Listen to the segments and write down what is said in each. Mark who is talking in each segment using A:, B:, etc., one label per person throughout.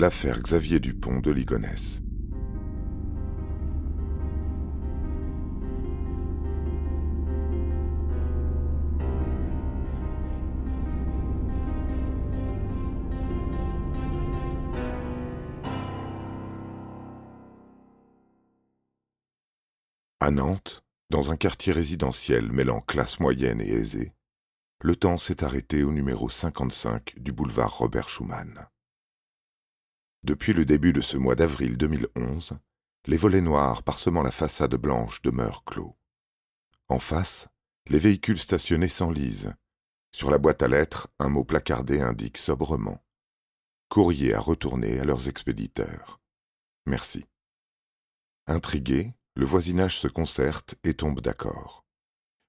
A: l'affaire Xavier Dupont de Ligonnès. À Nantes, dans un quartier résidentiel mêlant classe moyenne et aisée, le temps s'est arrêté au numéro 55 du boulevard Robert Schumann. Depuis le début de ce mois d'avril 2011, les volets noirs parsemant la façade blanche demeurent clos. En face, les véhicules stationnés s'enlisent. Sur la boîte à lettres, un mot placardé indique sobrement Courrier à retourner à leurs expéditeurs. Merci. Intrigué, le voisinage se concerte et tombe d'accord.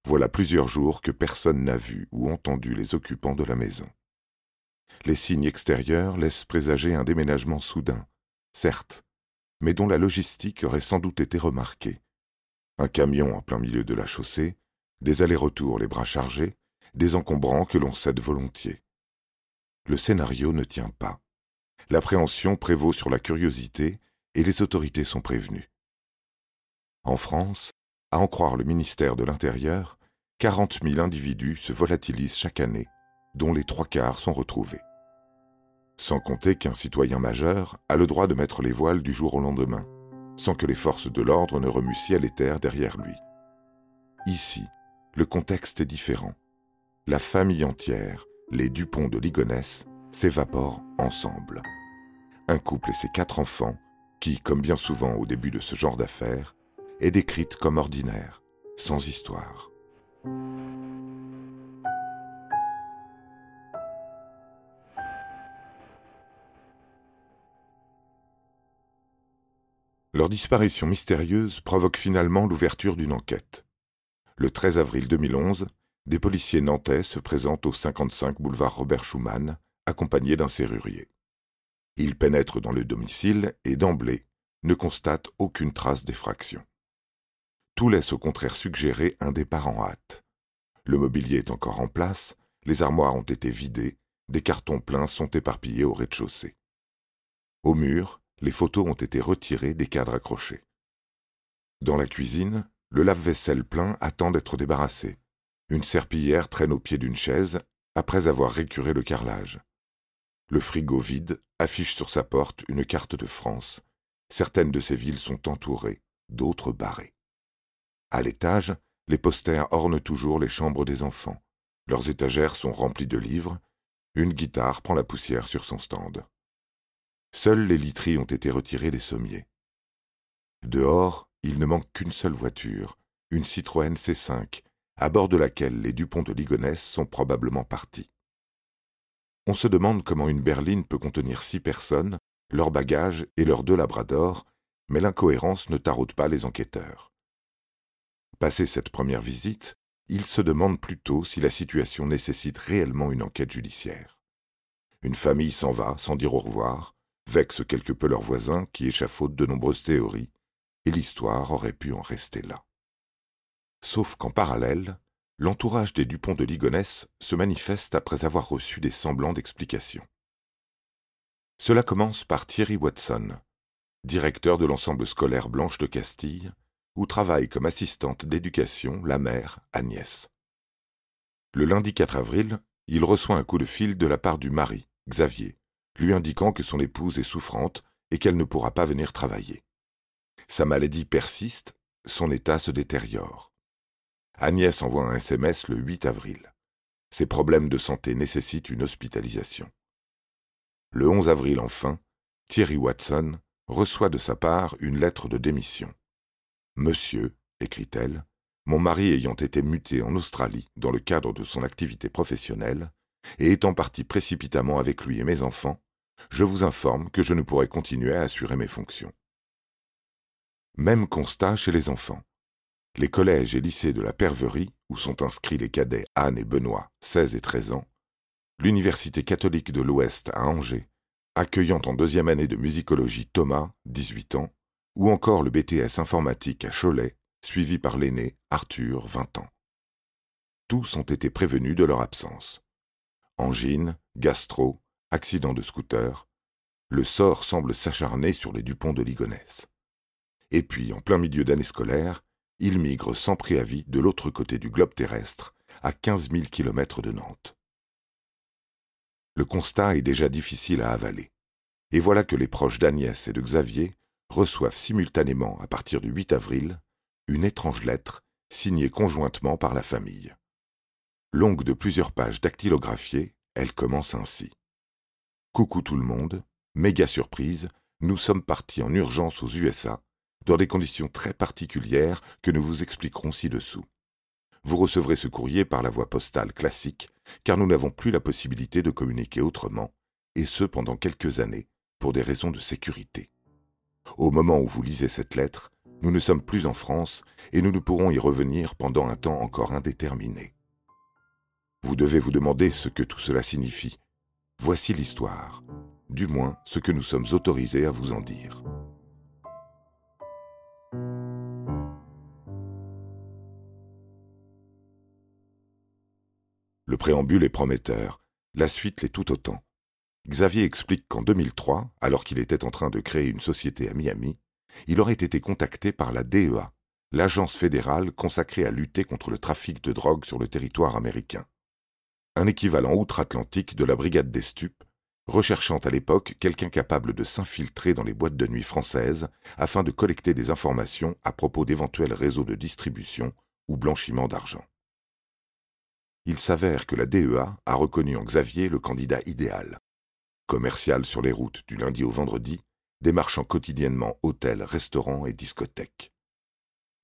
A: Voilà plusieurs jours que personne n'a vu ou entendu les occupants de la maison. Les signes extérieurs laissent présager un déménagement soudain, certes, mais dont la logistique aurait sans doute été remarquée. Un camion en plein milieu de la chaussée, des allers-retours les bras chargés, des encombrants que l'on cède volontiers. Le scénario ne tient pas. L'appréhension prévaut sur la curiosité et les autorités sont prévenues. En France, à en croire le ministère de l'Intérieur, quarante mille individus se volatilisent chaque année, dont les trois quarts sont retrouvés. Sans compter qu'un citoyen majeur a le droit de mettre les voiles du jour au lendemain, sans que les forces de l'ordre ne remuent ciel et terre derrière lui. Ici, le contexte est différent. La famille entière, les Dupont de Ligonnès, s'évaporent ensemble. Un couple et ses quatre enfants, qui, comme bien souvent au début de ce genre d'affaires, est décrite comme ordinaire, sans histoire. Leur disparition mystérieuse provoque finalement l'ouverture d'une enquête. Le 13 avril 2011, des policiers nantais se présentent au 55 boulevard Robert Schumann, accompagnés d'un serrurier. Ils pénètrent dans le domicile et d'emblée ne constatent aucune trace d'effraction. Tout laisse au contraire suggérer un départ en hâte. Le mobilier est encore en place, les armoires ont été vidées, des cartons pleins sont éparpillés au rez-de-chaussée. Au mur, les photos ont été retirées des cadres accrochés. Dans la cuisine, le lave-vaisselle plein attend d'être débarrassé. Une serpillière traîne au pied d'une chaise après avoir récuré le carrelage. Le frigo vide affiche sur sa porte une carte de France. Certaines de ces villes sont entourées, d'autres barrées. À l'étage, les posters ornent toujours les chambres des enfants. Leurs étagères sont remplies de livres. Une guitare prend la poussière sur son stand. Seules les literies ont été retirées des sommiers. Dehors, il ne manque qu'une seule voiture, une Citroën C5, à bord de laquelle les Dupont de Ligonnès sont probablement partis. On se demande comment une berline peut contenir six personnes, leurs bagages et leurs deux labradors, mais l'incohérence ne taraude pas les enquêteurs. Passé cette première visite, ils se demandent plutôt si la situation nécessite réellement une enquête judiciaire. Une famille s'en va sans dire au revoir, vexe quelque peu leurs voisins qui échafaudent de nombreuses théories, et l'histoire aurait pu en rester là. Sauf qu'en parallèle, l'entourage des Dupont de Ligonnès se manifeste après avoir reçu des semblants d'explications. Cela commence par Thierry Watson, directeur de l'ensemble scolaire Blanche de Castille, où travaille comme assistante d'éducation la mère Agnès. Le lundi 4 avril, il reçoit un coup de fil de la part du mari, Xavier, lui indiquant que son épouse est souffrante et qu'elle ne pourra pas venir travailler. Sa maladie persiste, son état se détériore. Agnès envoie un SMS le 8 avril. Ses problèmes de santé nécessitent une hospitalisation. Le 11 avril enfin, Thierry Watson reçoit de sa part une lettre de démission. Monsieur, écrit-elle, mon mari ayant été muté en Australie dans le cadre de son activité professionnelle, et étant parti précipitamment avec lui et mes enfants, je vous informe que je ne pourrai continuer à assurer mes fonctions. Même constat chez les enfants. Les collèges et lycées de la Perverie, où sont inscrits les cadets Anne et Benoît, 16 et 13 ans, l'Université catholique de l'Ouest à Angers, accueillant en deuxième année de musicologie Thomas, 18 ans, ou encore le BTS informatique à Cholet, suivi par l'aîné Arthur, 20 ans. Tous ont été prévenus de leur absence. Angine, gastro, accident de scooter. le sort semble s'acharner sur les Dupont de Ligonnès. Et puis, en plein milieu d'année scolaire, il migre sans préavis de l'autre côté du globe terrestre, à quinze mille kilomètres de Nantes. Le constat est déjà difficile à avaler. Et voilà que les proches d'Agnès et de Xavier reçoivent simultanément, à partir du 8 avril, une étrange lettre signée conjointement par la famille. Longue de plusieurs pages dactylographiées, elle commence ainsi. Coucou tout le monde, méga surprise, nous sommes partis en urgence aux USA, dans des conditions très particulières que nous vous expliquerons ci-dessous. Vous recevrez ce courrier par la voie postale classique, car nous n'avons plus la possibilité de communiquer autrement, et ce pendant quelques années, pour des raisons de sécurité. Au moment où vous lisez cette lettre, nous ne sommes plus en France et nous ne pourrons y revenir pendant un temps encore indéterminé. Vous devez vous demander ce que tout cela signifie. Voici l'histoire, du moins ce que nous sommes autorisés à vous en dire. Le préambule est prometteur, la suite l'est tout autant. Xavier explique qu'en 2003, alors qu'il était en train de créer une société à Miami, il aurait été contacté par la DEA, l'agence fédérale consacrée à lutter contre le trafic de drogue sur le territoire américain. Un équivalent outre-Atlantique de la brigade des stupes, recherchant à l'époque quelqu'un capable de s'infiltrer dans les boîtes de nuit françaises afin de collecter des informations à propos d'éventuels réseaux de distribution ou blanchiment d'argent. Il s'avère que la DEA a reconnu en Xavier le candidat idéal. Commercial sur les routes du lundi au vendredi, démarchant quotidiennement hôtels, restaurants et discothèques.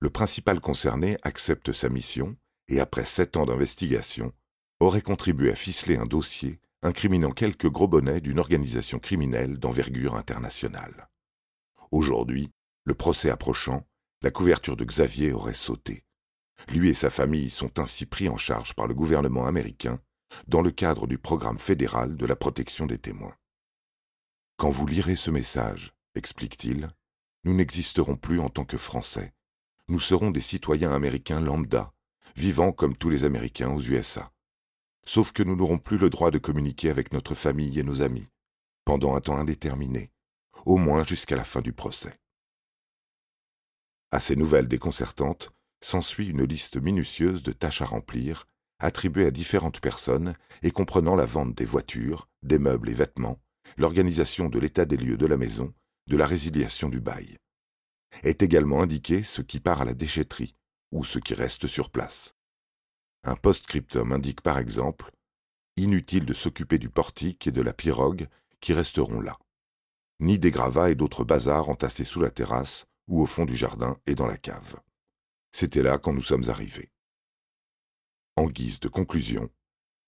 A: Le principal concerné accepte sa mission et, après sept ans d'investigation, aurait contribué à ficeler un dossier incriminant quelques gros bonnets d'une organisation criminelle d'envergure internationale. Aujourd'hui, le procès approchant, la couverture de Xavier aurait sauté. Lui et sa famille sont ainsi pris en charge par le gouvernement américain dans le cadre du programme fédéral de la protection des témoins. Quand vous lirez ce message, explique-t-il, nous n'existerons plus en tant que Français. Nous serons des citoyens américains lambda, vivant comme tous les Américains aux USA. Sauf que nous n'aurons plus le droit de communiquer avec notre famille et nos amis, pendant un temps indéterminé, au moins jusqu'à la fin du procès. À ces nouvelles déconcertantes, s'ensuit une liste minutieuse de tâches à remplir, attribuées à différentes personnes et comprenant la vente des voitures, des meubles et vêtements, l'organisation de l'état des lieux de la maison, de la résiliation du bail. Est également indiqué ce qui part à la déchetterie ou ce qui reste sur place. Un post-scriptum indique par exemple Inutile de s'occuper du portique et de la pirogue qui resteront là, ni des gravats et d'autres bazars entassés sous la terrasse ou au fond du jardin et dans la cave. C'était là quand nous sommes arrivés. En guise de conclusion,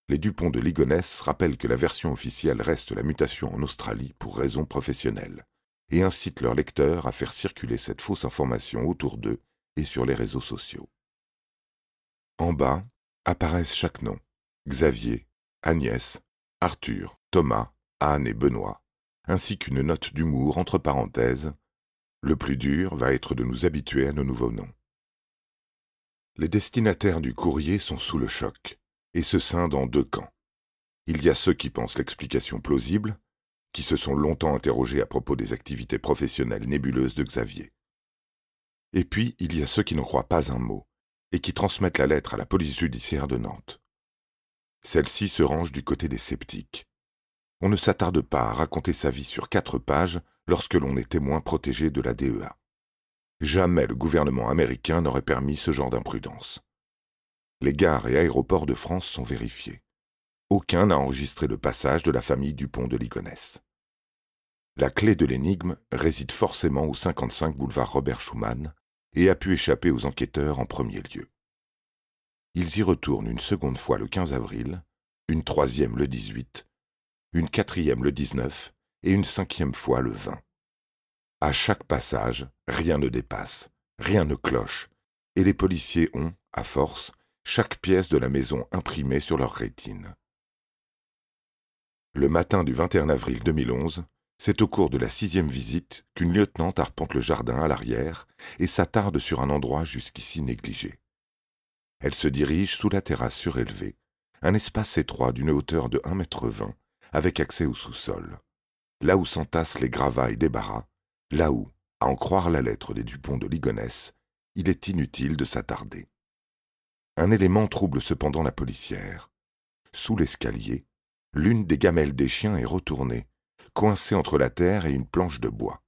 A: les Dupont de Ligonnès rappellent que la version officielle reste la mutation en Australie pour raisons professionnelles, et incitent leurs lecteurs à faire circuler cette fausse information autour d'eux et sur les réseaux sociaux. En bas apparaissent chaque nom Xavier, Agnès, Arthur, Thomas, Anne et Benoît, ainsi qu'une note d'humour entre parenthèses. Le plus dur va être de nous habituer à nos nouveaux noms. Les destinataires du courrier sont sous le choc et se scindent en deux camps. Il y a ceux qui pensent l'explication plausible, qui se sont longtemps interrogés à propos des activités professionnelles nébuleuses de Xavier. Et puis il y a ceux qui n'en croient pas un mot et qui transmettent la lettre à la police judiciaire de Nantes. Celle-ci se range du côté des sceptiques. On ne s'attarde pas à raconter sa vie sur quatre pages lorsque l'on est témoin protégé de la DEA. Jamais le gouvernement américain n'aurait permis ce genre d'imprudence. Les gares et aéroports de France sont vérifiés. Aucun n'a enregistré le passage de la famille Dupont de Ligonnès. La clé de l'énigme réside forcément au 55 boulevard Robert Schumann et a pu échapper aux enquêteurs en premier lieu. Ils y retournent une seconde fois le 15 avril, une troisième le 18, une quatrième le 19 et une cinquième fois le 20. À chaque passage, rien ne dépasse, rien ne cloche, et les policiers ont, à force, chaque pièce de la maison imprimée sur leur rétine. Le matin du 21 avril 2011, c'est au cours de la sixième visite qu'une lieutenante arpente le jardin à l'arrière et s'attarde sur un endroit jusqu'ici négligé. Elle se dirige sous la terrasse surélevée, un espace étroit d'une hauteur de un mètre vingt, avec accès au sous-sol. là où s'entassent les gravats et débarras, là où, à en croire la lettre des Dupont de Ligonnès, il est inutile de s'attarder. Un élément trouble cependant la policière. Sous l'escalier, l'une des gamelles des chiens est retournée, coincée entre la terre et une planche de bois.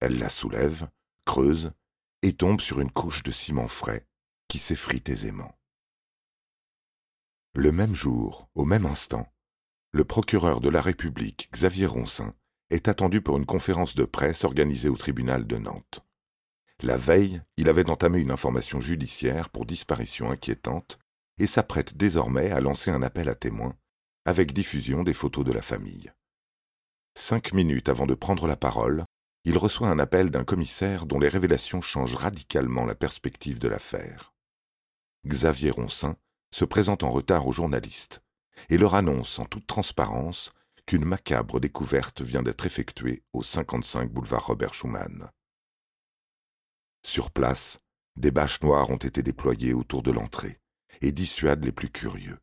A: Elle la soulève, creuse, et tombe sur une couche de ciment frais qui s'effrite aisément. Le même jour, au même instant, le procureur de la République, Xavier Roncin, est attendu pour une conférence de presse organisée au tribunal de Nantes. La veille, il avait entamé une information judiciaire pour disparition inquiétante et s'apprête désormais à lancer un appel à témoins, avec diffusion des photos de la famille. Cinq minutes avant de prendre la parole, il reçoit un appel d'un commissaire dont les révélations changent radicalement la perspective de l'affaire. Xavier Roncin se présente en retard aux journalistes et leur annonce en toute transparence qu'une macabre découverte vient d'être effectuée au 55 boulevard Robert Schumann. Sur place, des bâches noires ont été déployées autour de l'entrée et dissuadent les plus curieux.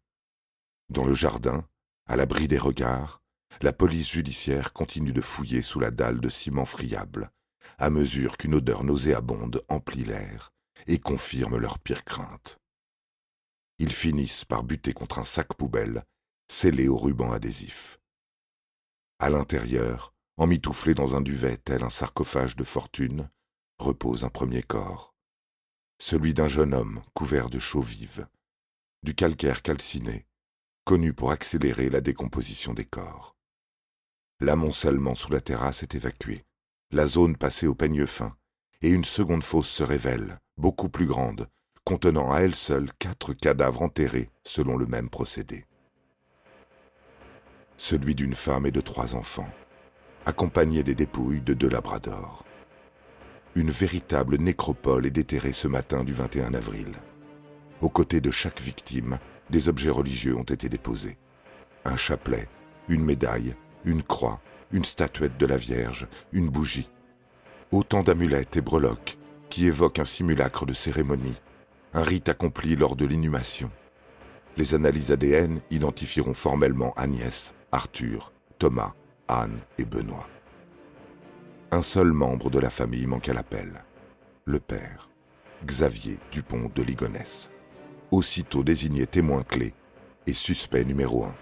A: Dans le jardin, à l'abri des regards, la police judiciaire continue de fouiller sous la dalle de ciment friable, à mesure qu'une odeur nauséabonde emplit l'air et confirme leurs pires craintes. Ils finissent par buter contre un sac poubelle scellé au ruban adhésif. À l'intérieur, emmitouflé dans un duvet tel un sarcophage de fortune, repose un premier corps, celui d'un jeune homme couvert de chaux vives, du calcaire calciné, connu pour accélérer la décomposition des corps. L'amoncellement sous la terrasse est évacué, la zone passée au peigne fin, et une seconde fosse se révèle, beaucoup plus grande, contenant à elle seule quatre cadavres enterrés selon le même procédé. Celui d'une femme et de trois enfants, accompagnés des dépouilles de deux labradors. Une véritable nécropole est déterrée ce matin du 21 avril. Aux côtés de chaque victime, des objets religieux ont été déposés. Un chapelet, une médaille, une croix, une statuette de la Vierge, une bougie. Autant d'amulettes et breloques qui évoquent un simulacre de cérémonie, un rite accompli lors de l'inhumation. Les analyses ADN identifieront formellement Agnès, Arthur, Thomas, Anne et Benoît. Un seul membre de la famille manque à l'appel, le père, Xavier Dupont de Ligonnès, aussitôt désigné témoin clé et suspect numéro un.